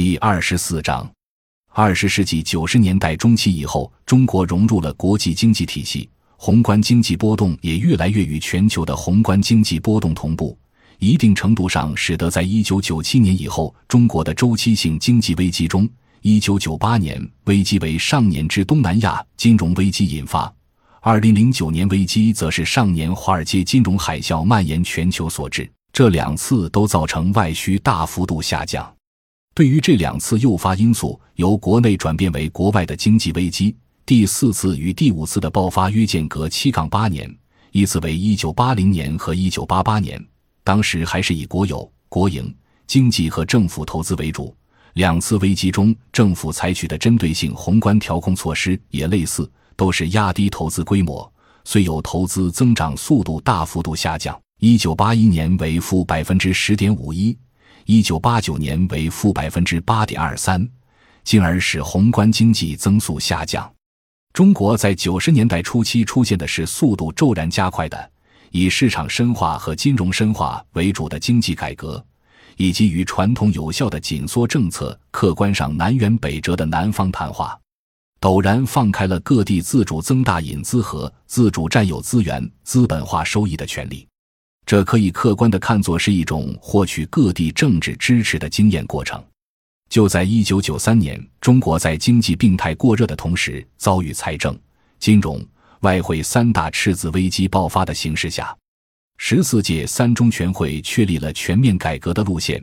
第二十四章，二十世纪九十年代中期以后，中国融入了国际经济体系，宏观经济波动也越来越与全球的宏观经济波动同步，一定程度上使得在一九九七年以后，中国的周期性经济危机中，一九九八年危机为上年之东南亚金融危机引发，二零零九年危机则是上年华尔街金融海啸蔓延全球所致。这两次都造成外需大幅度下降。对于这两次诱发因素由国内转变为国外的经济危机，第四次与第五次的爆发约间隔七杠八年，依次为一九八零年和一九八八年。当时还是以国有、国营经济和政府投资为主。两次危机中，政府采取的针对性宏观调控措施也类似，都是压低投资规模，虽有投资增长速度大幅度下降。一九八一年为负百分之十点五一，一九八九年为负百分之八点二三，进而使宏观经济增速下降。中国在九十年代初期出现的是速度骤然加快的以市场深化和金融深化为主的经济改革，以及与传统有效的紧缩政策客观上南辕北辙的南方谈话，陡然放开了各地自主增大引资和自主占有资源、资本化收益的权利。这可以客观地看作是一种获取各地政治支持的经验过程。就在一九九三年，中国在经济病态过热的同时，遭遇财政、金融、外汇三大赤字危机爆发的形势下，十四届三中全会确立了全面改革的路线。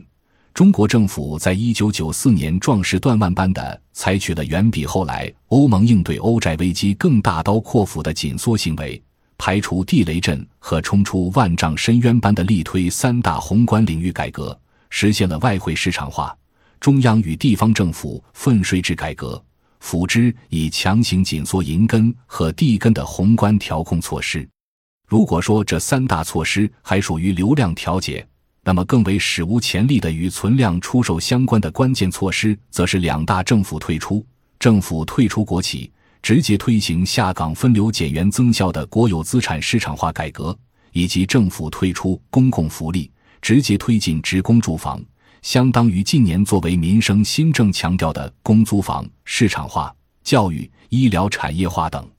中国政府在一九九四年壮士断腕般地采取了远比后来欧盟应对欧债危机更大刀阔斧的紧缩行为。排除地雷阵和冲出万丈深渊般的力推三大宏观领域改革，实现了外汇市场化、中央与地方政府分税制改革，辅之以强行紧缩银根和地根的宏观调控措施。如果说这三大措施还属于流量调节，那么更为史无前例的与存量出售相关的关键措施，则是两大政府退出，政府退出国企。直接推行下岗分流减员增效的国有资产市场化改革，以及政府推出公共福利，直接推进职工住房，相当于近年作为民生新政强调的公租房市场化、教育、医疗产业化等。